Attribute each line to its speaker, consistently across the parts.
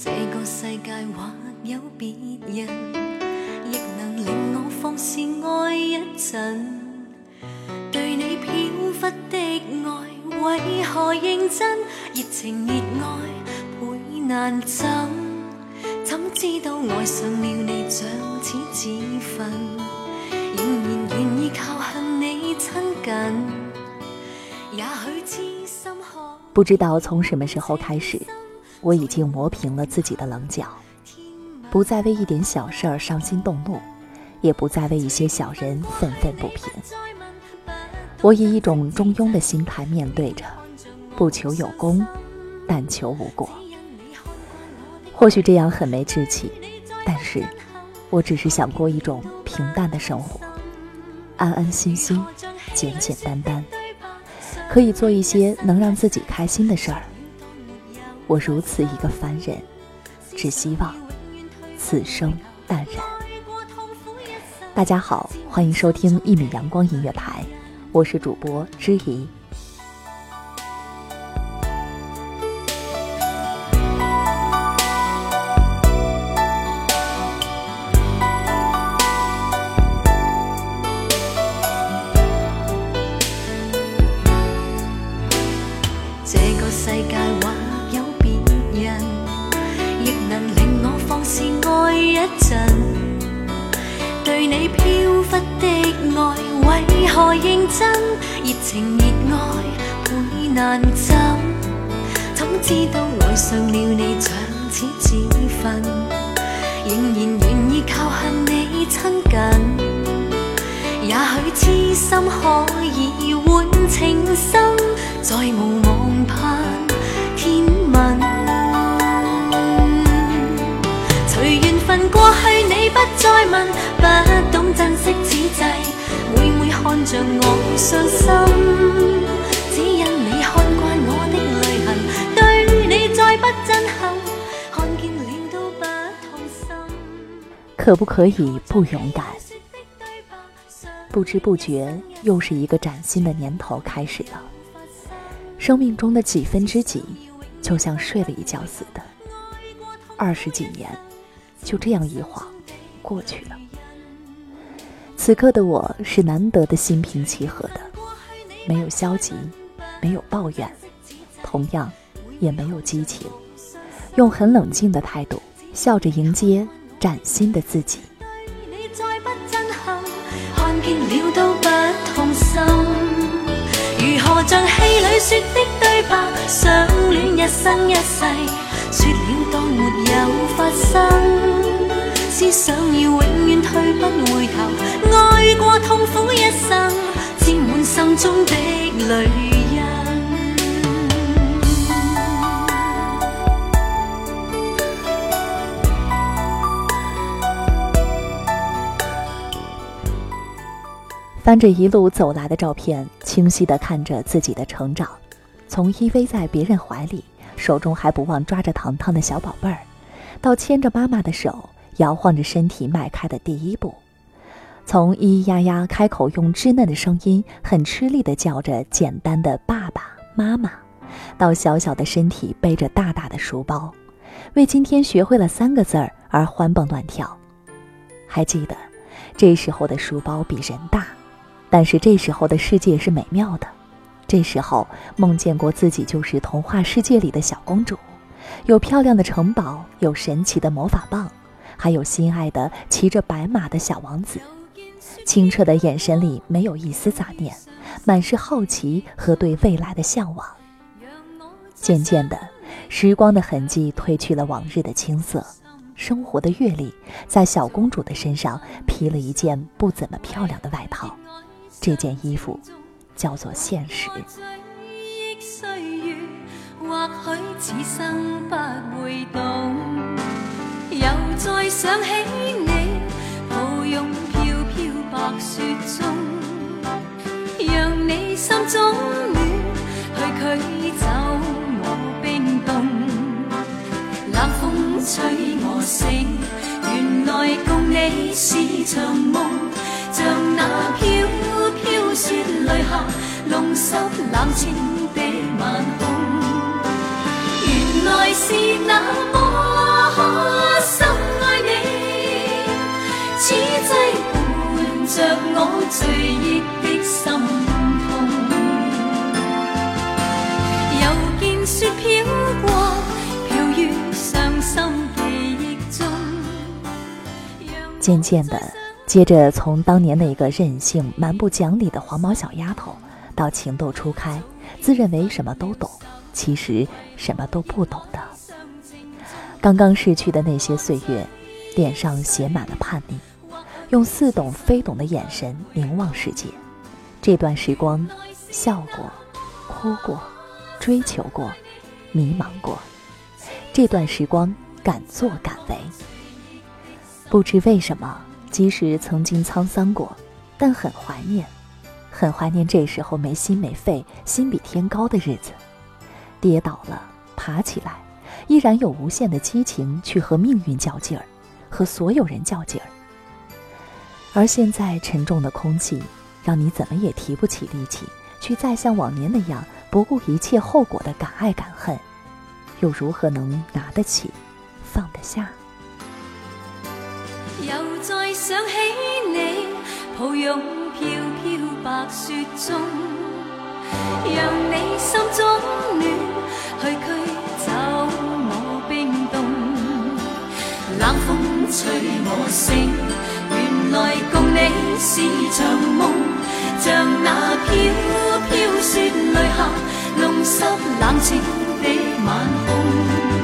Speaker 1: 这个世界或有别人亦能令我放肆爱一阵对你飘忽的爱为何认真热情热爱倍难枕怎知道爱上了你像似自焚仍然愿意靠向你亲近也许痴心可
Speaker 2: 不知道从什么时候开始我已经磨平了自己的棱角，不再为一点小事儿伤心动怒，也不再为一些小人愤愤不平。我以一种中庸的心态面对着，不求有功，但求无过。或许这样很没志气，但是我只是想过一种平淡的生活，安安心心，简简单单，可以做一些能让自己开心的事儿。我如此一个凡人，只希望此生淡然。大家好，欢迎收听一米阳光音乐台，我是主播知怡。
Speaker 1: 认真，热情，热爱，倍难枕。怎知道爱上了你，像此自焚，仍然愿意靠向你亲近。也许痴心可以换情深，再无望盼天问。随缘分过去，你不再问。着我伤心只因你看惯我的泪痕对你再不震恨，看见了都不痛心
Speaker 2: 可不可以不勇敢不知不觉又是一个崭新的年头开始了生命中的几分之几就像睡了一觉似的二十几年就这样一晃过去了此刻的我是难得的心平气和的，没有消极，没有抱怨，同样，也没有激情，用很冷静的态度笑着迎接崭新的自己。
Speaker 1: 想爱过痛苦一生，心中的泪。
Speaker 2: 翻着一路走来的照片，清晰的看着自己的成长，从依偎在别人怀里，手中还不忘抓着糖糖的小宝贝儿，到牵着妈妈的手。摇晃着身体迈开的第一步，从咿咿呀呀开口用稚嫩的声音很吃力地叫着简单的“爸爸妈妈”，到小小的身体背着大大的书包，为今天学会了三个字儿而欢蹦乱跳。还记得，这时候的书包比人大，但是这时候的世界是美妙的。这时候梦见过自己就是童话世界里的小公主，有漂亮的城堡，有神奇的魔法棒。还有心爱的骑着白马的小王子，清澈的眼神里没有一丝杂念，满是好奇和对未来的向往。渐渐的，时光的痕迹褪去了往日的青涩，生活的阅历在小公主的身上披了一件不怎么漂亮的外套。这件衣服，叫做现实。
Speaker 1: 或许此生不会懂。再想起你，抱拥飘飘白雪中，让你心中暖，去驱走我冰冻。冷风吹我醒，原来共你是场梦，像那飘飘雪泪下，弄湿冷清的晚空。原来是那么。着我的心心痛。又见雪飘飘过，于伤记忆中。
Speaker 2: 渐渐的，接着从当年那个任性蛮不讲理的黄毛小丫头，到情窦初开、自认为什么都懂，其实什么都不懂的，刚刚逝去的那些岁月，脸上写满了叛逆。用似懂非懂的眼神凝望世界，这段时光，笑过，哭过，追求过，迷茫过。这段时光敢作敢为。不知为什么，即使曾经沧桑过，但很怀念，很怀念这时候没心没肺、心比天高的日子。跌倒了，爬起来，依然有无限的激情去和命运较劲儿，和所有人较劲儿。而现在沉重的空气，让你怎么也提不起力气去再像往年那样不顾一切后果的敢爱敢恨，又如何能拿得起，放得下？
Speaker 1: 又再想起你，抱拥飘飘白雪中，让你心中暖，去驱走我冰冻。冷风吹我醒。来共你是场梦，像那飘飘雪泪下，弄湿冷清的晚空。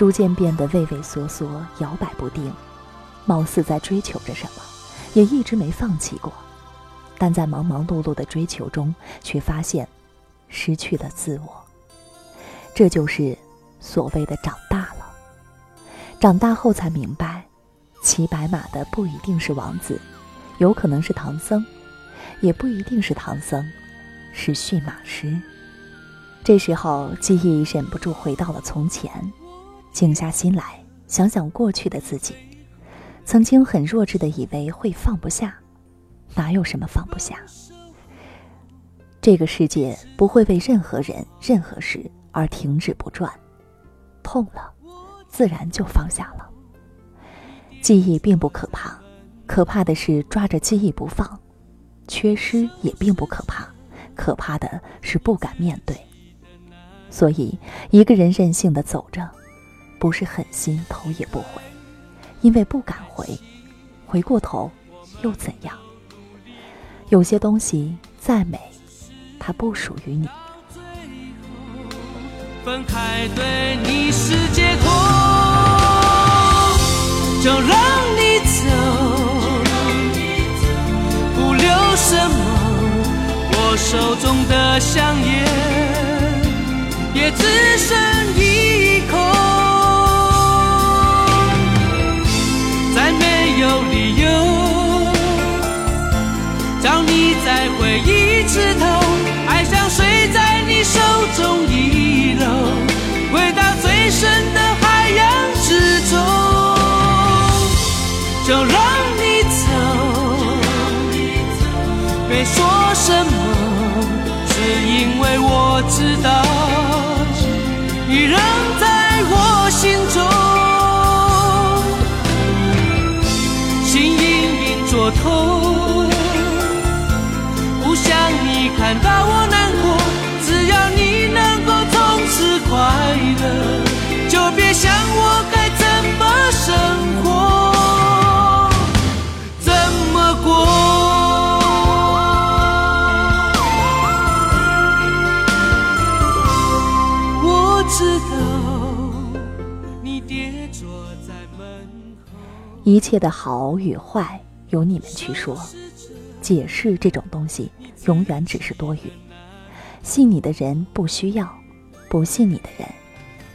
Speaker 2: 逐渐变得畏畏缩缩、摇摆不定，貌似在追求着什么，也一直没放弃过。但在忙忙碌碌的追求中，却发现失去了自我。这就是所谓的长大了。长大后才明白，骑白马的不一定是王子，有可能是唐僧，也不一定是唐僧，是驯马师。这时候，记忆忍不住回到了从前。静下心来想想过去的自己，曾经很弱智的以为会放不下，哪有什么放不下？这个世界不会为任何人、任何事而停止不转，痛了，自然就放下了。记忆并不可怕，可怕的是抓着记忆不放；缺失也并不可怕，可怕的是不敢面对。所以，一个人任性的走着。不是狠心，头也不回，因为不敢回。回过头，又怎样？有些东西再美，它不属于你。
Speaker 3: 分开对你是就让你走，不留什么。我手中的香烟，也只剩一口。回忆枝头，爱像睡在你手中，遗漏，回到最深的海洋之中。就让你走，没说什么，只因为我知道。把我难过只要你能够从此快乐就别想我该怎么生活怎么过我知道你跌坐在门口
Speaker 2: 一切的好与坏由你们去说解释这种东西永远只是多余。信你的人不需要，不信你的人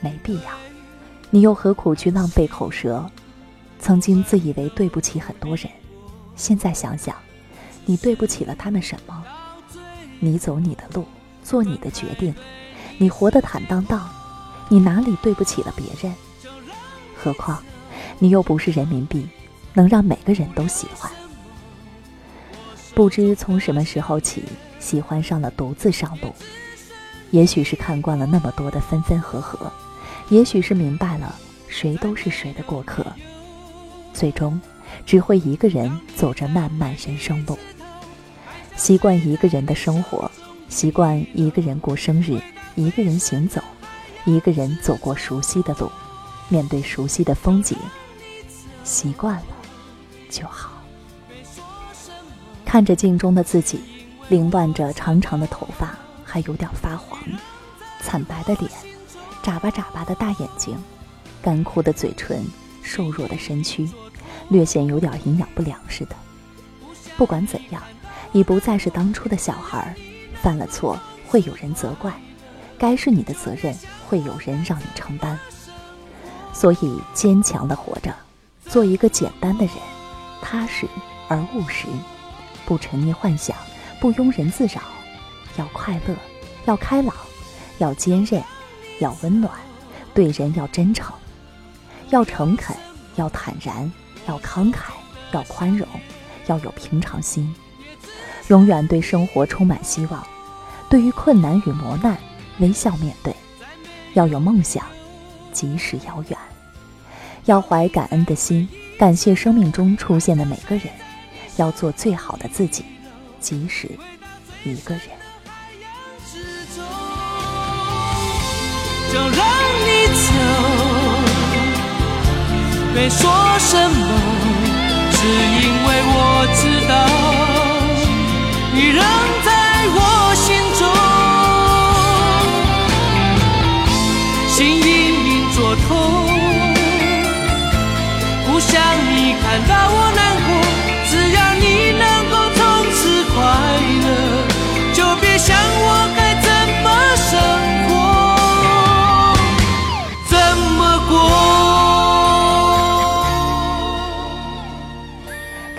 Speaker 2: 没必要。你又何苦去浪费口舌？曾经自以为对不起很多人，现在想想，你对不起了他们什么？你走你的路，做你的决定，你活得坦荡荡，你哪里对不起了别人？何况，你又不是人民币，能让每个人都喜欢。不知从什么时候起，喜欢上了独自上路。也许是看惯了那么多的分分合合，也许是明白了谁都是谁的过客，最终只会一个人走着漫漫人生路。习惯一个人的生活，习惯一个人过生日，一个人行走，一个人走过熟悉的路，面对熟悉的风景，习惯了就好。看着镜中的自己，凌乱着长长的头发，还有点发黄，惨白的脸，眨巴眨巴的大眼睛，干枯的嘴唇，瘦弱的身躯，略显有点营养不良似的。不管怎样，已不再是当初的小孩，犯了错会有人责怪，该是你的责任会有人让你承担。所以坚强的活着，做一个简单的人，踏实而务实。不沉溺幻想，不庸人自扰，要快乐，要开朗，要坚韧，要温暖，对人要真诚，要诚恳，要坦然，要慷慨，要宽容，要有平常心，永远对生活充满希望，对于困难与磨难微笑面对，要有梦想，即使遥远，要怀感恩的心，感谢生命中出现的每个人。要做最好的自己，即使一个人。
Speaker 3: 就让你走，没说什么，只因为我知道你仍在我心中。心隐隐作痛，不想你看到。我。